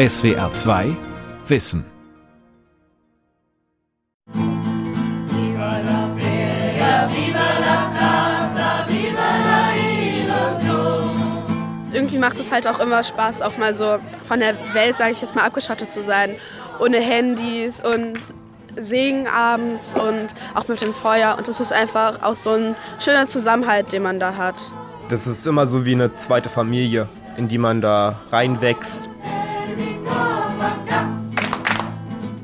SWR 2 Wissen. Irgendwie macht es halt auch immer Spaß, auch mal so von der Welt, sage ich jetzt mal, abgeschottet zu sein. Ohne Handys und singen abends und auch mit dem Feuer. Und das ist einfach auch so ein schöner Zusammenhalt, den man da hat. Das ist immer so wie eine zweite Familie, in die man da reinwächst.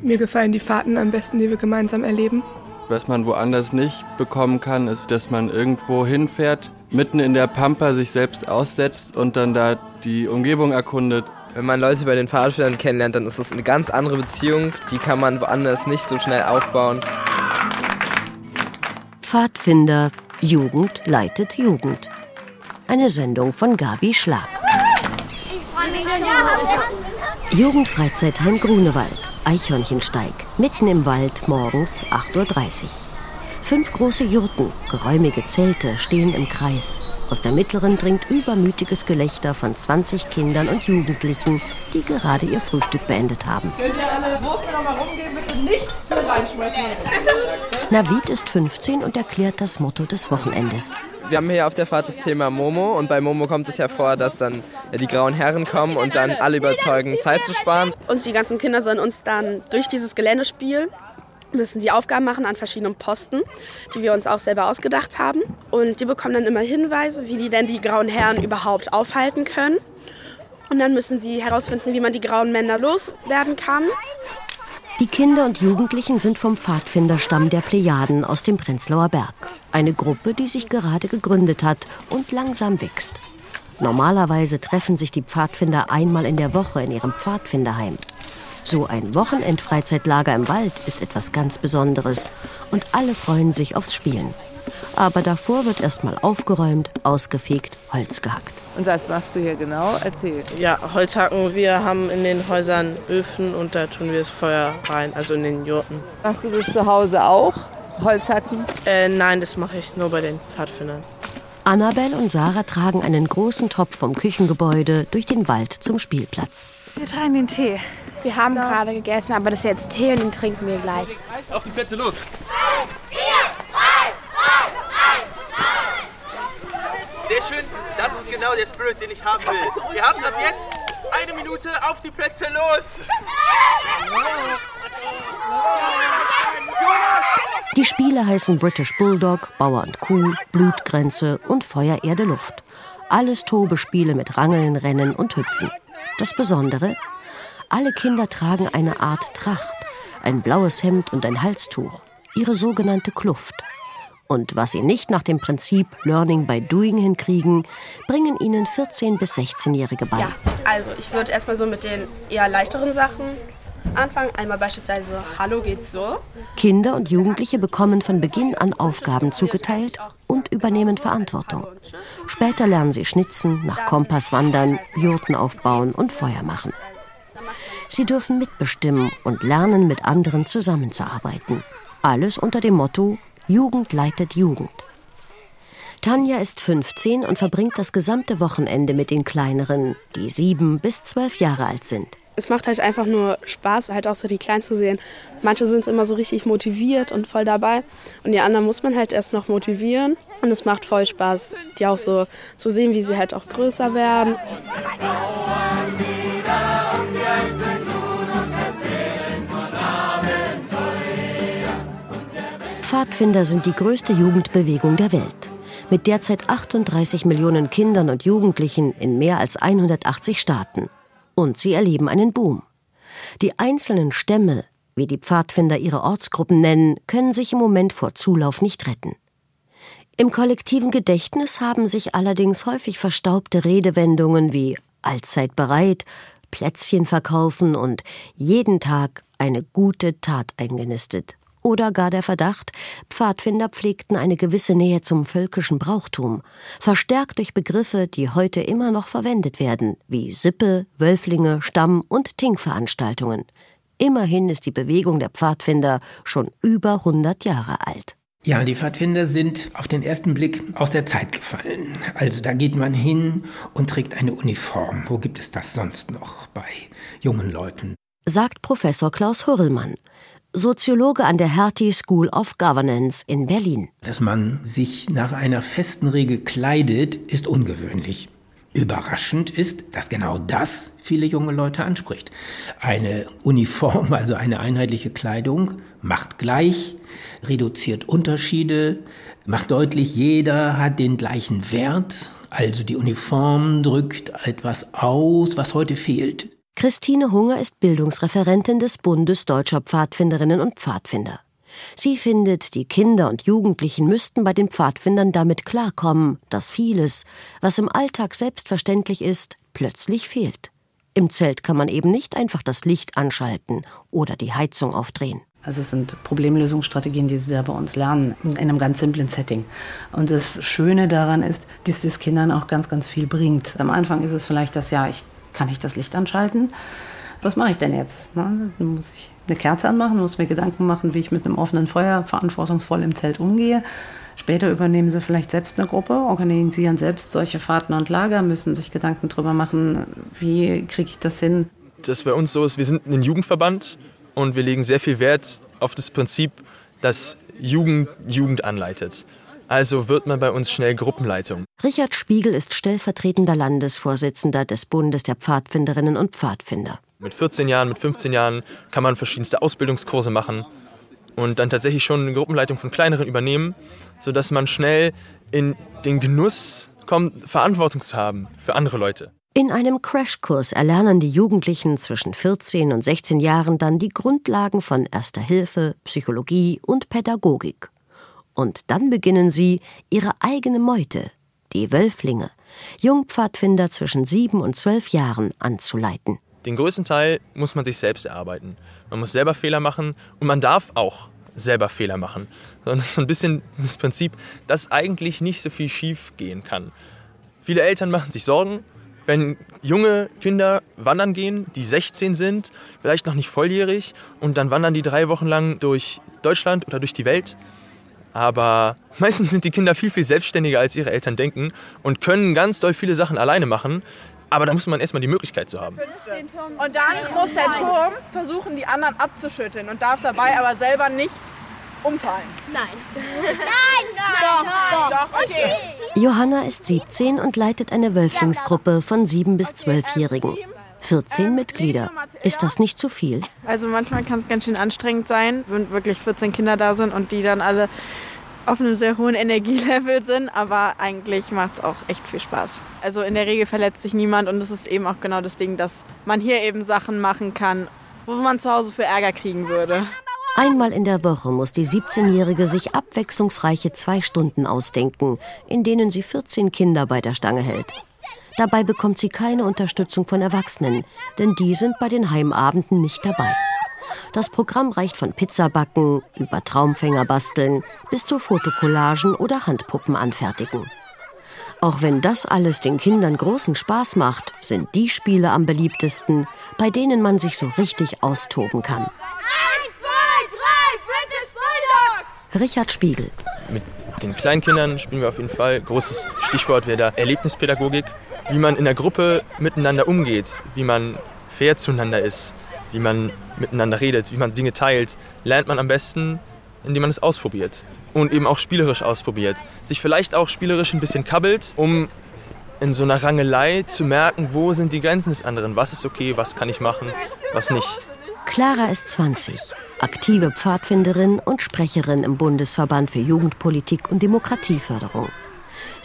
Mir gefallen die Fahrten am besten, die wir gemeinsam erleben. Was man woanders nicht bekommen kann, ist, dass man irgendwo hinfährt, mitten in der Pampa sich selbst aussetzt und dann da die Umgebung erkundet. Wenn man Leute bei den Pfadfindern kennenlernt, dann ist das eine ganz andere Beziehung. Die kann man woanders nicht so schnell aufbauen. Pfadfinder Jugend leitet Jugend. Eine Sendung von Gabi Schlag. Jugendfreizeitheim Grunewald, Eichhörnchensteig, mitten im Wald, morgens 8.30 Uhr. Fünf große Jurten, geräumige Zelte stehen im Kreis. Aus der mittleren dringt übermütiges Gelächter von 20 Kindern und Jugendlichen, die gerade ihr Frühstück beendet haben. Könnt ihr alle Wurst noch mal rumgehen, bitte nicht hier reinschmeißen. Navid ist 15 und erklärt das Motto des Wochenendes. Wir haben hier auf der Fahrt das Thema Momo und bei Momo kommt es ja vor, dass dann die grauen Herren kommen und dann alle überzeugen, Zeit zu sparen. Und die ganzen Kinder sollen uns dann durch dieses Geländespiel müssen sie Aufgaben machen an verschiedenen Posten, die wir uns auch selber ausgedacht haben. Und die bekommen dann immer Hinweise, wie die denn die grauen Herren überhaupt aufhalten können. Und dann müssen sie herausfinden, wie man die grauen Männer loswerden kann. Die Kinder und Jugendlichen sind vom Pfadfinderstamm der Plejaden aus dem Prenzlauer Berg. Eine Gruppe, die sich gerade gegründet hat und langsam wächst. Normalerweise treffen sich die Pfadfinder einmal in der Woche in ihrem Pfadfinderheim. So ein Wochenendfreizeitlager im Wald ist etwas ganz Besonderes und alle freuen sich aufs Spielen. Aber davor wird erstmal aufgeräumt, ausgefegt, Holz gehackt. Und was machst du hier genau? Erzähl. Ja, Holzhacken. Wir haben in den Häusern Öfen und da tun wir das Feuer rein, also in den Jurten. Machst du das zu Hause auch? Holzhacken? Äh, nein, das mache ich nur bei den Pfadfindern. Annabelle und Sarah tragen einen großen Topf vom Küchengebäude durch den Wald zum Spielplatz. Wir tragen den Tee. Wir haben gerade gegessen, aber das ist jetzt Tee und den trinken wir gleich. Auf die Plätze, los! Sehr schön, das ist genau der Spirit, den ich haben will. Ihr habt ab jetzt eine Minute auf die Plätze, los! Die Spiele heißen British Bulldog, Bauer und Kuh, Blutgrenze und Feuer, Erde, Luft. Alles Tobespiele mit Rangeln, Rennen und Hüpfen. Das Besondere? Alle Kinder tragen eine Art Tracht, ein blaues Hemd und ein Halstuch, ihre sogenannte Kluft. Und was sie nicht nach dem Prinzip Learning by Doing hinkriegen, bringen ihnen 14- bis 16-Jährige bei. Ja, also ich würde erstmal so mit den eher leichteren Sachen anfangen. Einmal beispielsweise Hallo geht's so. Kinder und Jugendliche bekommen von Beginn an Aufgaben zugeteilt und übernehmen Verantwortung. Später lernen sie schnitzen, nach Kompass wandern, Jurten aufbauen und Feuer machen. Sie dürfen mitbestimmen und lernen, mit anderen zusammenzuarbeiten. Alles unter dem Motto Jugend leitet Jugend. Tanja ist 15 und verbringt das gesamte Wochenende mit den Kleineren, die sieben bis zwölf Jahre alt sind. Es macht halt einfach nur Spaß, halt auch so die Kleinen zu sehen. Manche sind immer so richtig motiviert und voll dabei und die anderen muss man halt erst noch motivieren. Und es macht voll Spaß, die auch so zu sehen, wie sie halt auch größer werden. Pfadfinder sind die größte Jugendbewegung der Welt. Mit derzeit 38 Millionen Kindern und Jugendlichen in mehr als 180 Staaten. Und sie erleben einen Boom. Die einzelnen Stämme, wie die Pfadfinder ihre Ortsgruppen nennen, können sich im Moment vor Zulauf nicht retten. Im kollektiven Gedächtnis haben sich allerdings häufig verstaubte Redewendungen wie allzeit bereit, Plätzchen verkaufen und jeden Tag eine gute Tat eingenistet oder gar der Verdacht, Pfadfinder pflegten eine gewisse Nähe zum völkischen Brauchtum, verstärkt durch Begriffe, die heute immer noch verwendet werden, wie Sippe, Wölflinge, Stamm- und Tinkveranstaltungen. Immerhin ist die Bewegung der Pfadfinder schon über 100 Jahre alt. Ja, die Pfadfinder sind auf den ersten Blick aus der Zeit gefallen. Also da geht man hin und trägt eine Uniform. Wo gibt es das sonst noch bei jungen Leuten? Sagt Professor Klaus Hürrellmann, Soziologe an der Hertie School of Governance in Berlin. Dass man sich nach einer festen Regel kleidet, ist ungewöhnlich. Überraschend ist, dass genau das viele junge Leute anspricht. Eine Uniform, also eine einheitliche Kleidung, macht gleich, reduziert Unterschiede, macht deutlich, jeder hat den gleichen Wert. Also die Uniform drückt etwas aus, was heute fehlt. Christine Hunger ist Bildungsreferentin des Bundes Deutscher Pfadfinderinnen und Pfadfinder. Sie findet, die Kinder und Jugendlichen müssten bei den Pfadfindern damit klarkommen, dass vieles, was im Alltag selbstverständlich ist, plötzlich fehlt. Im Zelt kann man eben nicht einfach das Licht anschalten oder die Heizung aufdrehen. Also es sind Problemlösungsstrategien, die sie da bei uns lernen, in einem ganz simplen Setting. Und das Schöne daran ist, dass es Kindern auch ganz, ganz viel bringt. Am Anfang ist es vielleicht das, ja, ich kann ich das Licht anschalten. Was mache ich denn jetzt? Na, dann muss ich eine Kerze anmachen, muss mir Gedanken machen, wie ich mit einem offenen Feuer verantwortungsvoll im Zelt umgehe. Später übernehmen sie vielleicht selbst eine Gruppe, organisieren selbst solche Fahrten und Lager, müssen sich Gedanken darüber machen, wie kriege ich das hin. Das bei uns so ist, wir sind ein Jugendverband und wir legen sehr viel Wert auf das Prinzip, dass Jugend Jugend anleitet. Also wird man bei uns schnell Gruppenleitung. Richard Spiegel ist stellvertretender Landesvorsitzender des Bundes der Pfadfinderinnen und Pfadfinder. Mit 14 Jahren, mit 15 Jahren kann man verschiedenste Ausbildungskurse machen und dann tatsächlich schon eine Gruppenleitung von kleineren übernehmen, sodass man schnell in den Genuss kommt, Verantwortung zu haben für andere Leute. In einem Crashkurs erlernen die Jugendlichen zwischen 14 und 16 Jahren dann die Grundlagen von Erster Hilfe, Psychologie und Pädagogik. Und dann beginnen sie, ihre eigene Meute, die Wölflinge, Jungpfadfinder zwischen sieben und zwölf Jahren, anzuleiten. Den größten Teil muss man sich selbst erarbeiten. Man muss selber Fehler machen und man darf auch selber Fehler machen. Das ist so ein bisschen das Prinzip, dass eigentlich nicht so viel schief gehen kann. Viele Eltern machen sich Sorgen, wenn junge Kinder wandern gehen, die 16 sind, vielleicht noch nicht volljährig, und dann wandern die drei Wochen lang durch Deutschland oder durch die Welt aber meistens sind die Kinder viel, viel selbstständiger, als ihre Eltern denken und können ganz doll viele Sachen alleine machen. Aber da muss man erstmal die Möglichkeit zu haben. Und dann muss der Turm versuchen, die anderen abzuschütteln und darf dabei aber selber nicht umfallen. Nein. nein, nein, doch, doch, doch, okay. Johanna ist 17 und leitet eine Wölflingsgruppe von 7- bis 12-Jährigen. 14 Mitglieder. Ist das nicht zu viel? Also manchmal kann es ganz schön anstrengend sein, wenn wirklich 14 Kinder da sind und die dann alle auf einem sehr hohen Energielevel sind, aber eigentlich macht es auch echt viel Spaß. Also in der Regel verletzt sich niemand und es ist eben auch genau das Ding, dass man hier eben Sachen machen kann, wo man zu Hause für Ärger kriegen würde. Einmal in der Woche muss die 17-Jährige sich abwechslungsreiche zwei Stunden ausdenken, in denen sie 14 Kinder bei der Stange hält. Dabei bekommt sie keine Unterstützung von Erwachsenen, denn die sind bei den Heimabenden nicht dabei. Das Programm reicht von Pizzabacken über Traumfänger basteln bis zu Fotokollagen oder Handpuppen anfertigen. Auch wenn das alles den Kindern großen Spaß macht, sind die Spiele am beliebtesten, bei denen man sich so richtig austoben kann. Eins, zwei, drei, British Bulldog! Richard Spiegel. Mit den kleinen Kindern spielen wir auf jeden Fall. Großes Stichwort wäre da Erlebnispädagogik wie man in der Gruppe miteinander umgeht, wie man fair zueinander ist, wie man miteinander redet, wie man Dinge teilt, lernt man am besten, indem man es ausprobiert und eben auch spielerisch ausprobiert. Sich vielleicht auch spielerisch ein bisschen kabbelt, um in so einer Rangelei zu merken, wo sind die Grenzen des anderen, was ist okay, was kann ich machen, was nicht. Clara ist 20, aktive Pfadfinderin und Sprecherin im Bundesverband für Jugendpolitik und Demokratieförderung.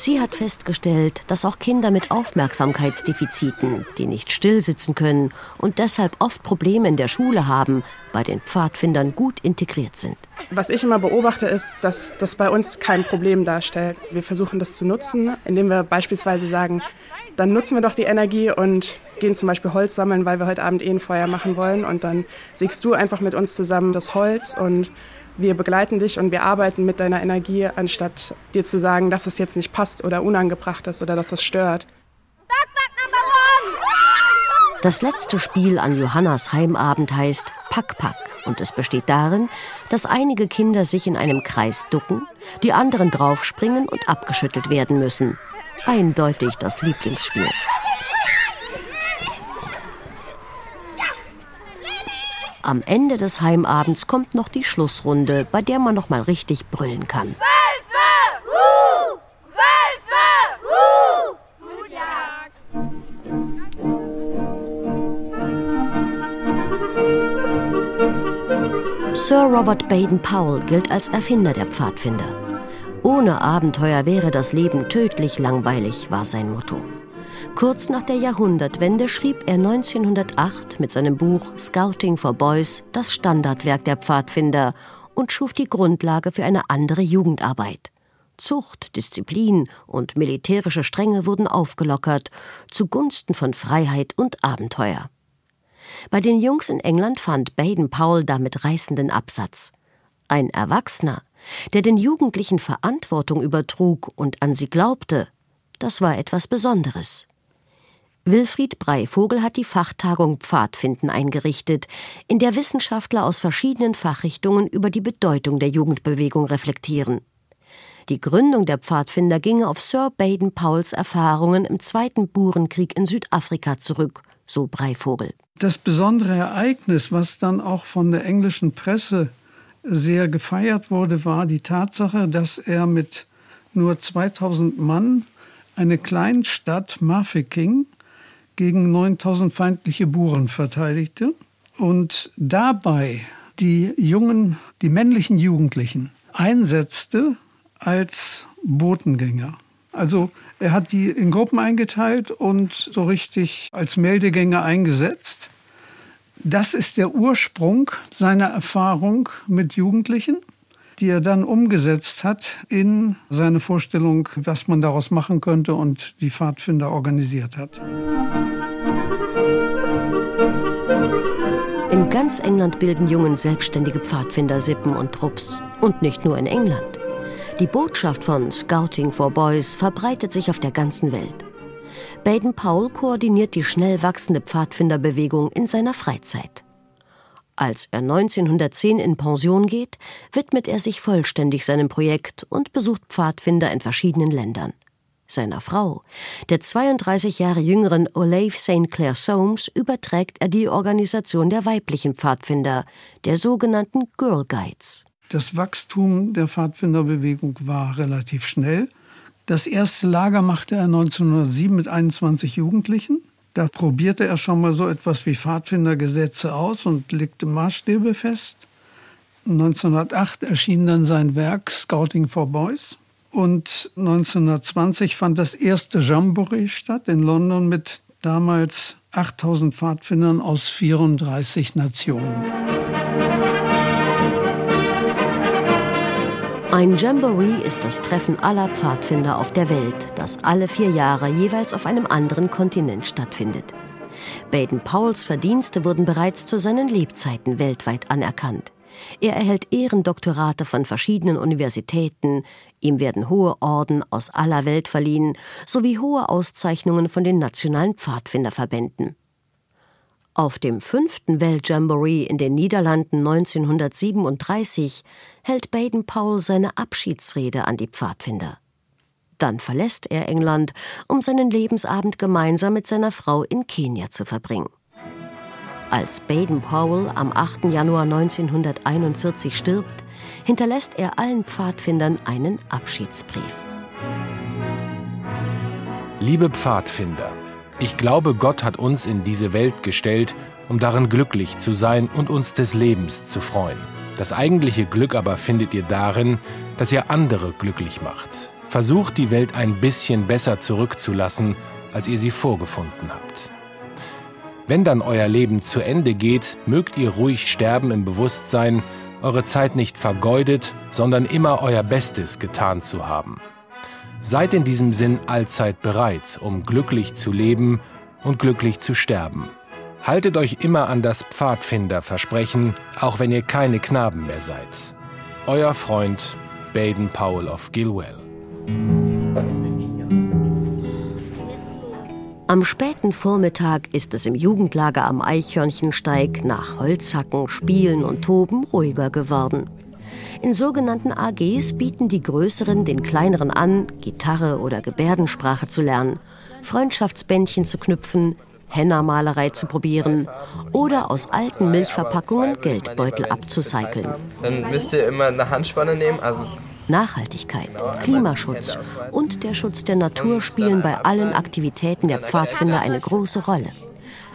Sie hat festgestellt, dass auch Kinder mit Aufmerksamkeitsdefiziten, die nicht stillsitzen können und deshalb oft Probleme in der Schule haben, bei den Pfadfindern gut integriert sind. Was ich immer beobachte, ist, dass das bei uns kein Problem darstellt. Wir versuchen das zu nutzen, indem wir beispielsweise sagen, dann nutzen wir doch die Energie und gehen zum Beispiel Holz sammeln, weil wir heute Abend eh ein Feuer machen wollen. Und dann siegst du einfach mit uns zusammen das Holz und wir begleiten dich und wir arbeiten mit deiner Energie, anstatt dir zu sagen, dass es jetzt nicht passt oder unangebracht ist oder dass das stört. Das letzte Spiel an Johannas Heimabend heißt Pack Pack Und es besteht darin, dass einige Kinder sich in einem Kreis ducken, die anderen draufspringen und abgeschüttelt werden müssen. Eindeutig das Lieblingsspiel. Am Ende des Heimabends kommt noch die Schlussrunde, bei der man noch mal richtig brüllen kann. Sir Robert Baden-Powell gilt als Erfinder der Pfadfinder. Ohne Abenteuer wäre das Leben tödlich langweilig, war sein Motto. Kurz nach der Jahrhundertwende schrieb er 1908 mit seinem Buch Scouting for Boys das Standardwerk der Pfadfinder und schuf die Grundlage für eine andere Jugendarbeit. Zucht, Disziplin und militärische Strenge wurden aufgelockert, zugunsten von Freiheit und Abenteuer. Bei den Jungs in England fand Baden-Powell damit reißenden Absatz. Ein Erwachsener, der den Jugendlichen Verantwortung übertrug und an sie glaubte, das war etwas Besonderes. Wilfried Breivogel hat die Fachtagung Pfadfinden eingerichtet, in der Wissenschaftler aus verschiedenen Fachrichtungen über die Bedeutung der Jugendbewegung reflektieren. Die Gründung der Pfadfinder ginge auf Sir Baden-Powells Erfahrungen im Zweiten Burenkrieg in Südafrika zurück, so Breivogel. Das besondere Ereignis, was dann auch von der englischen Presse sehr gefeiert wurde, war die Tatsache, dass er mit nur 2000 Mann eine Kleinstadt Mafeking gegen 9000 feindliche Buren verteidigte und dabei die jungen, die männlichen Jugendlichen einsetzte als Botengänger. Also er hat die in Gruppen eingeteilt und so richtig als Meldegänger eingesetzt. Das ist der Ursprung seiner Erfahrung mit Jugendlichen die er dann umgesetzt hat in seine Vorstellung, was man daraus machen könnte und die Pfadfinder organisiert hat. In ganz England bilden Jungen selbstständige Pfadfinder Sippen und Trupps. Und nicht nur in England. Die Botschaft von Scouting for Boys verbreitet sich auf der ganzen Welt. Baden-Powell koordiniert die schnell wachsende Pfadfinderbewegung in seiner Freizeit. Als er 1910 in Pension geht, widmet er sich vollständig seinem Projekt und besucht Pfadfinder in verschiedenen Ländern. Seiner Frau, der 32 Jahre jüngeren Olave St. Clair Soames, überträgt er die Organisation der weiblichen Pfadfinder, der sogenannten Girl Guides. Das Wachstum der Pfadfinderbewegung war relativ schnell. Das erste Lager machte er 1907 mit 21 Jugendlichen. Da probierte er schon mal so etwas wie Pfadfindergesetze aus und legte Maßstäbe fest. 1908 erschien dann sein Werk Scouting for Boys. Und 1920 fand das erste Jamboree statt in London mit damals 8000 Pfadfindern aus 34 Nationen. Ein Jamboree ist das Treffen aller Pfadfinder auf der Welt, das alle vier Jahre jeweils auf einem anderen Kontinent stattfindet. Baden-Powells Verdienste wurden bereits zu seinen Lebzeiten weltweit anerkannt. Er erhält Ehrendoktorate von verschiedenen Universitäten, ihm werden hohe Orden aus aller Welt verliehen, sowie hohe Auszeichnungen von den nationalen Pfadfinderverbänden. Auf dem fünften Weltjamboree in den Niederlanden 1937 hält Baden-Powell seine Abschiedsrede an die Pfadfinder. Dann verlässt er England, um seinen Lebensabend gemeinsam mit seiner Frau in Kenia zu verbringen. Als Baden-Powell am 8. Januar 1941 stirbt, hinterlässt er allen Pfadfindern einen Abschiedsbrief. Liebe Pfadfinder, ich glaube, Gott hat uns in diese Welt gestellt, um darin glücklich zu sein und uns des Lebens zu freuen. Das eigentliche Glück aber findet ihr darin, dass ihr andere glücklich macht. Versucht die Welt ein bisschen besser zurückzulassen, als ihr sie vorgefunden habt. Wenn dann euer Leben zu Ende geht, mögt ihr ruhig sterben im Bewusstsein, eure Zeit nicht vergeudet, sondern immer euer Bestes getan zu haben. Seid in diesem Sinn allzeit bereit, um glücklich zu leben und glücklich zu sterben. Haltet euch immer an das Pfadfinderversprechen, auch wenn ihr keine Knaben mehr seid. Euer Freund Baden Powell of Gilwell. Am späten Vormittag ist es im Jugendlager am Eichhörnchensteig nach Holzhacken, Spielen und Toben ruhiger geworden. In sogenannten AGs bieten die Größeren den Kleineren an, Gitarre oder Gebärdensprache zu lernen, Freundschaftsbändchen zu knüpfen, Henna-Malerei zu probieren oder aus alten Milchverpackungen Geldbeutel abzucyceln. Dann müsst ihr immer eine Handspanne nehmen, also Nachhaltigkeit, Klimaschutz und der Schutz der Natur spielen bei allen Aktivitäten der Pfadfinder eine große Rolle,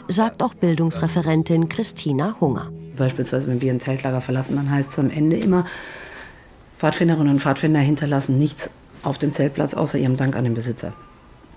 sagt auch Bildungsreferentin Christina Hunger. Beispielsweise, wenn wir ein Zeltlager verlassen, dann heißt es am Ende immer, Pfadfinderinnen und Pfadfinder hinterlassen nichts auf dem Zeltplatz außer ihrem Dank an den Besitzer.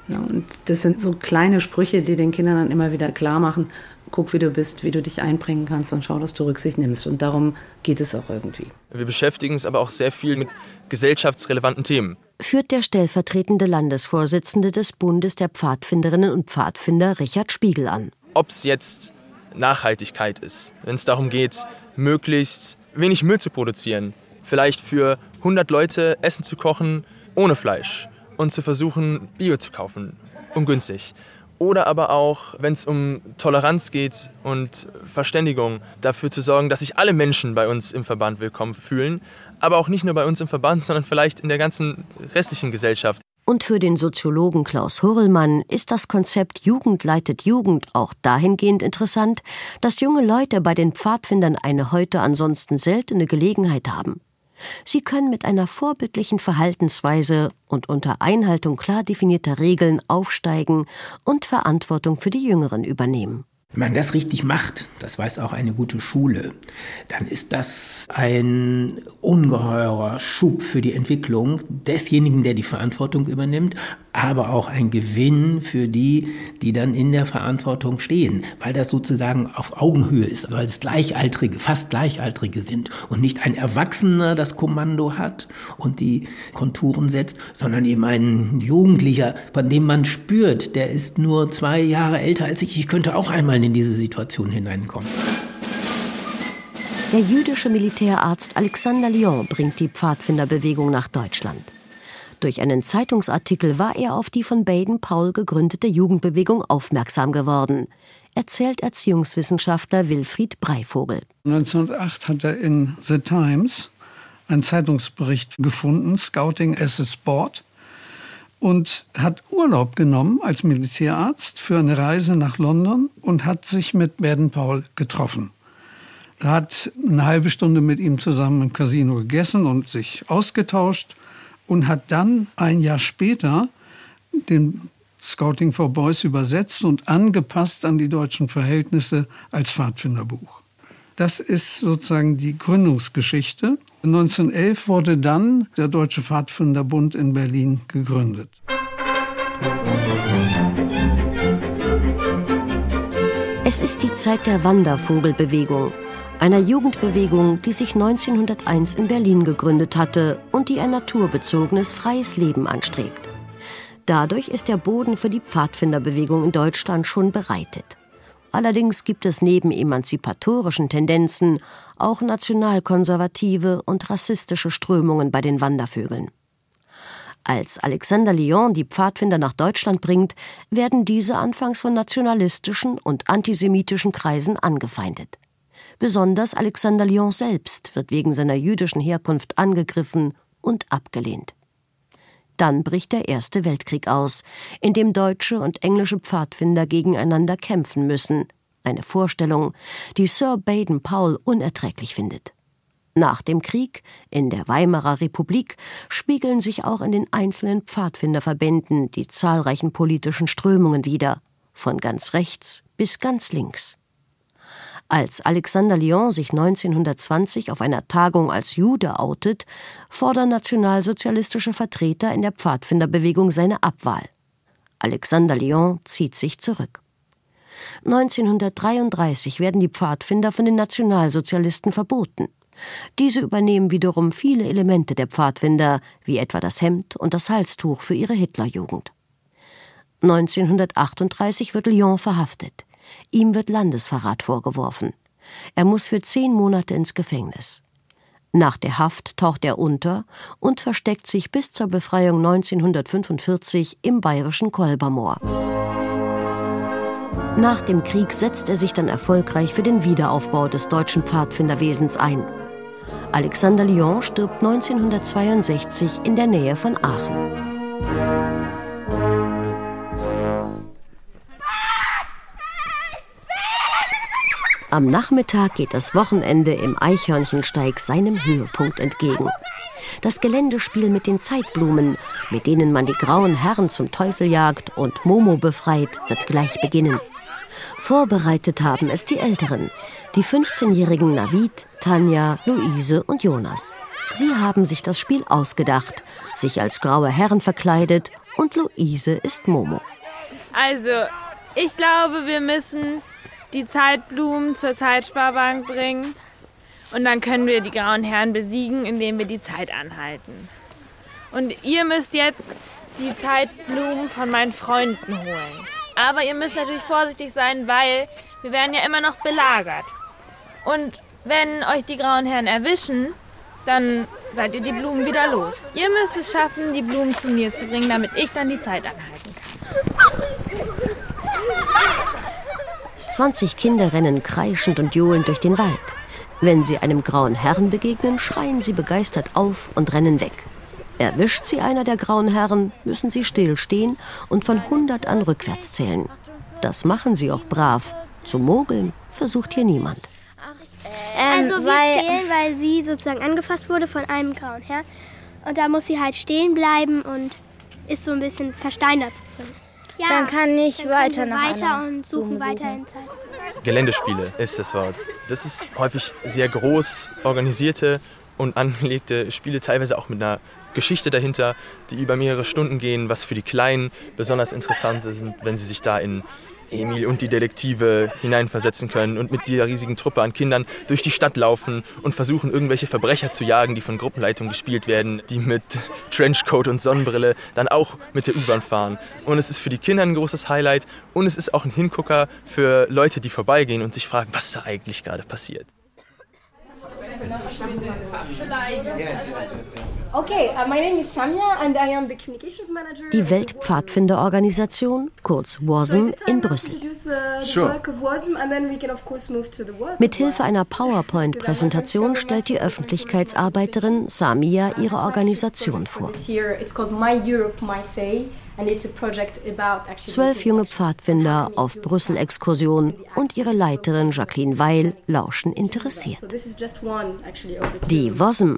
und das sind so kleine Sprüche, die den Kindern dann immer wieder klar machen, guck, wie du bist, wie du dich einbringen kannst und schau, dass du Rücksicht nimmst. Und darum geht es auch irgendwie. Wir beschäftigen uns aber auch sehr viel mit gesellschaftsrelevanten Themen. Führt der stellvertretende Landesvorsitzende des Bundes der Pfadfinderinnen und Pfadfinder Richard Spiegel an. Ob es jetzt Nachhaltigkeit ist, wenn es darum geht, möglichst wenig Müll zu produzieren, vielleicht für 100 Leute Essen zu kochen ohne Fleisch und zu versuchen, Bio zu kaufen, ungünstig. Oder aber auch, wenn es um Toleranz geht und Verständigung, dafür zu sorgen, dass sich alle Menschen bei uns im Verband willkommen fühlen. Aber auch nicht nur bei uns im Verband, sondern vielleicht in der ganzen restlichen Gesellschaft. Und für den Soziologen Klaus Hurlmann ist das Konzept Jugend leitet Jugend auch dahingehend interessant, dass junge Leute bei den Pfadfindern eine heute ansonsten seltene Gelegenheit haben. Sie können mit einer vorbildlichen Verhaltensweise und unter Einhaltung klar definierter Regeln aufsteigen und Verantwortung für die Jüngeren übernehmen. Wenn man das richtig macht, das weiß auch eine gute Schule, dann ist das ein ungeheurer Schub für die Entwicklung desjenigen, der die Verantwortung übernimmt, aber auch ein Gewinn für die, die dann in der Verantwortung stehen, weil das sozusagen auf Augenhöhe ist, weil es Gleichaltrige, fast Gleichaltrige sind und nicht ein Erwachsener das Kommando hat und die Konturen setzt, sondern eben ein Jugendlicher, von dem man spürt, der ist nur zwei Jahre älter als ich, ich könnte auch einmal in diese Situation hineinkommen. Der jüdische Militärarzt Alexander Lyon bringt die Pfadfinderbewegung nach Deutschland. Durch einen Zeitungsartikel war er auf die von Baden-Paul gegründete Jugendbewegung aufmerksam geworden, erzählt Erziehungswissenschaftler Wilfried Breivogel. 1908 hat er in The Times einen Zeitungsbericht gefunden, Scouting as a Sport, und hat Urlaub genommen als Militärarzt für eine Reise nach London und hat sich mit Baden-Paul getroffen. Er hat eine halbe Stunde mit ihm zusammen im Casino gegessen und sich ausgetauscht und hat dann ein Jahr später den Scouting for Boys übersetzt und angepasst an die deutschen Verhältnisse als Pfadfinderbuch. Das ist sozusagen die Gründungsgeschichte. 1911 wurde dann der Deutsche Pfadfinderbund in Berlin gegründet. Es ist die Zeit der Wandervogelbewegung, einer Jugendbewegung, die sich 1901 in Berlin gegründet hatte und die ein naturbezogenes, freies Leben anstrebt. Dadurch ist der Boden für die Pfadfinderbewegung in Deutschland schon bereitet. Allerdings gibt es neben emanzipatorischen Tendenzen auch nationalkonservative und rassistische Strömungen bei den Wandervögeln. Als Alexander Lyon die Pfadfinder nach Deutschland bringt, werden diese anfangs von nationalistischen und antisemitischen Kreisen angefeindet. Besonders Alexander Lyon selbst wird wegen seiner jüdischen Herkunft angegriffen und abgelehnt. Dann bricht der Erste Weltkrieg aus, in dem deutsche und englische Pfadfinder gegeneinander kämpfen müssen. Eine Vorstellung, die Sir Baden Powell unerträglich findet. Nach dem Krieg, in der Weimarer Republik, spiegeln sich auch in den einzelnen Pfadfinderverbänden die zahlreichen politischen Strömungen wider, von ganz rechts bis ganz links. Als Alexander Lyon sich 1920 auf einer Tagung als Jude outet, fordern nationalsozialistische Vertreter in der Pfadfinderbewegung seine Abwahl. Alexander Lyon zieht sich zurück. 1933 werden die Pfadfinder von den Nationalsozialisten verboten. Diese übernehmen wiederum viele Elemente der Pfadfinder, wie etwa das Hemd und das Halstuch für ihre Hitlerjugend. 1938 wird Lyon verhaftet. Ihm wird Landesverrat vorgeworfen. Er muss für zehn Monate ins Gefängnis. Nach der Haft taucht er unter und versteckt sich bis zur Befreiung 1945 im bayerischen Kolbermoor. Nach dem Krieg setzt er sich dann erfolgreich für den Wiederaufbau des deutschen Pfadfinderwesens ein. Alexander Lyon stirbt 1962 in der Nähe von Aachen. Am Nachmittag geht das Wochenende im Eichhörnchensteig seinem Höhepunkt entgegen. Das Geländespiel mit den Zeitblumen, mit denen man die grauen Herren zum Teufel jagt und Momo befreit, wird gleich beginnen. Vorbereitet haben es die Älteren, die 15-jährigen Navid, Tanja, Luise und Jonas. Sie haben sich das Spiel ausgedacht, sich als graue Herren verkleidet und Luise ist Momo. Also, ich glaube, wir müssen die Zeitblumen zur Zeitsparbank bringen und dann können wir die grauen Herren besiegen, indem wir die Zeit anhalten. Und ihr müsst jetzt die Zeitblumen von meinen Freunden holen. Aber ihr müsst natürlich vorsichtig sein, weil wir werden ja immer noch belagert. Und wenn euch die grauen Herren erwischen, dann seid ihr die Blumen wieder los. Ihr müsst es schaffen, die Blumen zu mir zu bringen, damit ich dann die Zeit anhalten kann. 20 Kinder rennen kreischend und johlend durch den Wald. Wenn sie einem grauen Herrn begegnen, schreien sie begeistert auf und rennen weg. Erwischt sie einer der grauen Herren, müssen sie stillstehen und von 100 an rückwärts zählen. Das machen sie auch brav. Zu mogeln versucht hier niemand. Ähm, also wir weil, zählen, weil sie sozusagen angefasst wurde von einem grauen Herrn. Und da muss sie halt stehen bleiben und ist so ein bisschen versteinert. Ja, dann kann ich dann weiter nach weiter und suchen weiter in Zeit. Geländespiele ist das Wort. Das ist häufig sehr groß organisierte und angelegte Spiele, teilweise auch mit einer Geschichte dahinter, die über mehrere Stunden gehen, was für die Kleinen besonders interessant ist, wenn sie sich da in Emil und die Detektive hineinversetzen können und mit dieser riesigen Truppe an Kindern durch die Stadt laufen und versuchen, irgendwelche Verbrecher zu jagen, die von Gruppenleitungen gespielt werden, die mit Trenchcoat und Sonnenbrille dann auch mit der U-Bahn fahren. Und es ist für die Kinder ein großes Highlight und es ist auch ein Hingucker für Leute, die vorbeigehen und sich fragen, was da eigentlich gerade passiert. Okay, uh, my name is Samia and I am the communications manager. Die Weltpfadfinderorganisation, kurz WASM, in Brüssel. Mit Hilfe einer PowerPoint-Präsentation stellt die Öffentlichkeitsarbeiterin Samia ihre Organisation vor. Zwölf junge Pfadfinder auf Brüssel-Exkursion und ihre Leiterin Jacqueline Weil lauschen interessiert. Die WOSM,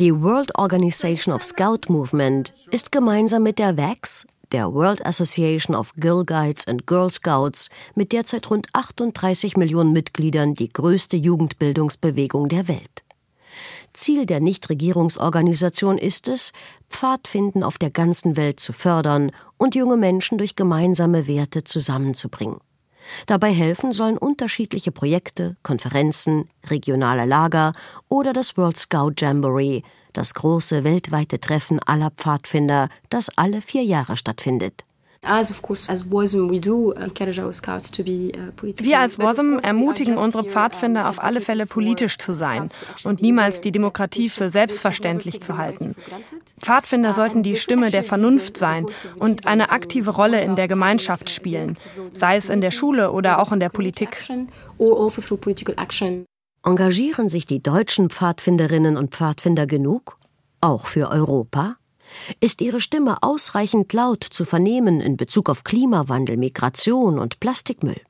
die World Organization of Scout Movement, ist gemeinsam mit der WAX, der World Association of Girl Guides and Girl Scouts, mit derzeit rund 38 Millionen Mitgliedern die größte Jugendbildungsbewegung der Welt. Ziel der Nichtregierungsorganisation ist es, Pfadfinden auf der ganzen Welt zu fördern und junge Menschen durch gemeinsame Werte zusammenzubringen. Dabei helfen sollen unterschiedliche Projekte, Konferenzen, regionale Lager oder das World Scout Jamboree, das große weltweite Treffen aller Pfadfinder, das alle vier Jahre stattfindet. Uh, Wir als WASM ermutigen unsere Pfadfinder auf alle Fälle politisch zu sein und niemals die Demokratie für selbstverständlich zu halten. Pfadfinder sollten die Stimme der Vernunft sein und eine aktive Rolle in der Gemeinschaft spielen, sei es in der Schule oder auch in der Politik. Also Engagieren sich die deutschen Pfadfinderinnen und Pfadfinder genug? Auch für Europa? Ist ihre Stimme ausreichend laut zu vernehmen in Bezug auf Klimawandel, Migration und Plastikmüll?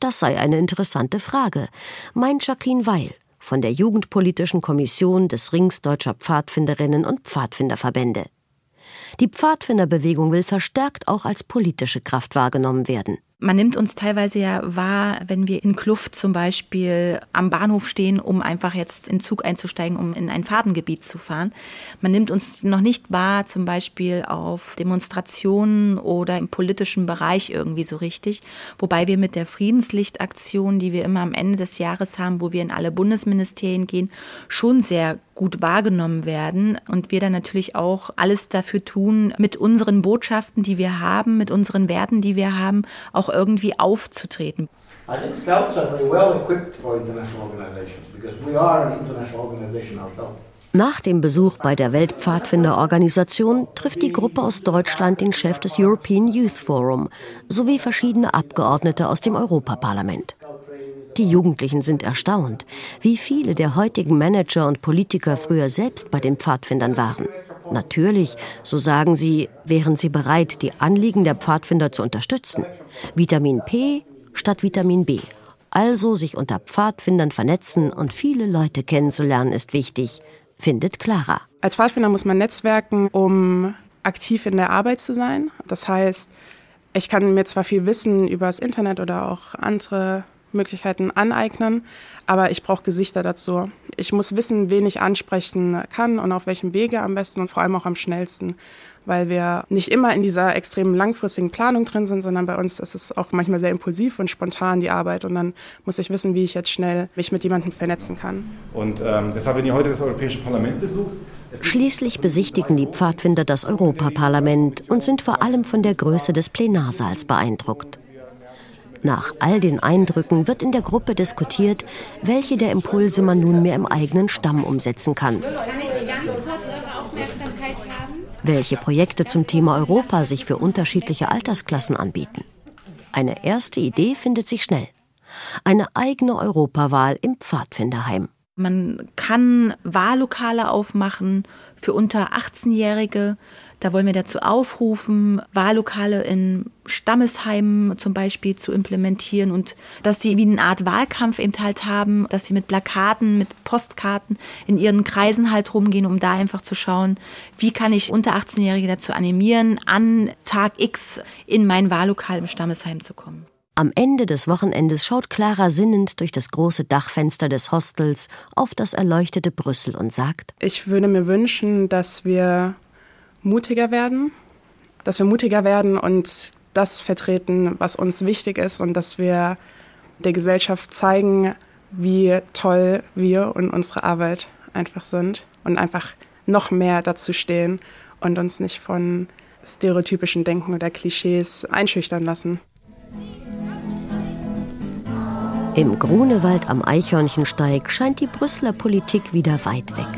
Das sei eine interessante Frage, meint Jacqueline Weil von der Jugendpolitischen Kommission des Rings deutscher Pfadfinderinnen und Pfadfinderverbände. Die Pfadfinderbewegung will verstärkt auch als politische Kraft wahrgenommen werden. Man nimmt uns teilweise ja wahr, wenn wir in Kluft zum Beispiel am Bahnhof stehen, um einfach jetzt in Zug einzusteigen, um in ein Fadengebiet zu fahren. Man nimmt uns noch nicht wahr, zum Beispiel auf Demonstrationen oder im politischen Bereich irgendwie so richtig. Wobei wir mit der Friedenslichtaktion, die wir immer am Ende des Jahres haben, wo wir in alle Bundesministerien gehen, schon sehr gut wahrgenommen werden und wir dann natürlich auch alles dafür tun, mit unseren Botschaften, die wir haben, mit unseren Werten, die wir haben, auch irgendwie aufzutreten. I think Scouts are very well equipped for international organizations because we are an international organization ourselves. Nach dem Besuch bei der Weltpfadfinderorganisation trifft die Gruppe aus Deutschland den Chef des European Youth Forum sowie verschiedene Abgeordnete aus dem Europaparlament. Die Jugendlichen sind erstaunt, wie viele der heutigen Manager und Politiker früher selbst bei den Pfadfindern waren. Natürlich, so sagen sie, wären sie bereit, die Anliegen der Pfadfinder zu unterstützen. Vitamin P statt Vitamin B. Also sich unter Pfadfindern vernetzen und viele Leute kennenzulernen ist wichtig, findet Clara. Als Pfadfinder muss man netzwerken, um aktiv in der Arbeit zu sein. Das heißt, ich kann mir zwar viel Wissen über das Internet oder auch andere Möglichkeiten aneignen, aber ich brauche Gesichter dazu. Ich muss wissen, wen ich ansprechen kann und auf welchem Wege am besten und vor allem auch am schnellsten, weil wir nicht immer in dieser extrem langfristigen Planung drin sind, sondern bei uns ist es auch manchmal sehr impulsiv und spontan die Arbeit und dann muss ich wissen, wie ich jetzt schnell mich mit jemandem vernetzen kann. Und ähm, deshalb, wenn ihr heute das Europäische Parlament besucht, Schließlich besichtigen die Pfadfinder das Europaparlament und sind vor allem von der Größe des Plenarsaals beeindruckt. Nach all den Eindrücken wird in der Gruppe diskutiert, welche der Impulse man nunmehr im eigenen Stamm umsetzen kann. Welche Projekte zum Thema Europa sich für unterschiedliche Altersklassen anbieten. Eine erste Idee findet sich schnell. Eine eigene Europawahl im Pfadfinderheim. Man kann Wahllokale aufmachen für unter 18-Jährige. Da wollen wir dazu aufrufen, Wahllokale in Stammesheimen zum Beispiel zu implementieren und dass sie wie eine Art Wahlkampf eben halt haben, dass sie mit Plakaten, mit Postkarten in ihren Kreisen halt rumgehen, um da einfach zu schauen, wie kann ich unter 18-Jährige dazu animieren, an Tag X in mein Wahllokal im Stammesheim zu kommen. Am Ende des Wochenendes schaut Clara sinnend durch das große Dachfenster des Hostels auf das erleuchtete Brüssel und sagt: Ich würde mir wünschen, dass wir mutiger werden, dass wir mutiger werden und das vertreten, was uns wichtig ist und dass wir der Gesellschaft zeigen, wie toll wir und unsere Arbeit einfach sind und einfach noch mehr dazu stehen und uns nicht von stereotypischen Denken oder Klischees einschüchtern lassen. Im Grunewald am Eichhörnchensteig scheint die Brüsseler Politik wieder weit weg.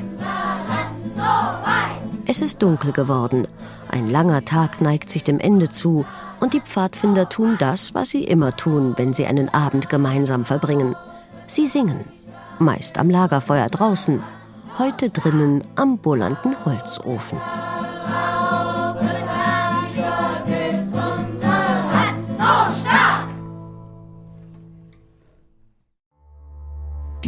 Es ist dunkel geworden. Ein langer Tag neigt sich dem Ende zu und die Pfadfinder tun das, was sie immer tun, wenn sie einen Abend gemeinsam verbringen. Sie singen. Meist am Lagerfeuer draußen, heute drinnen am bullernden Holzofen.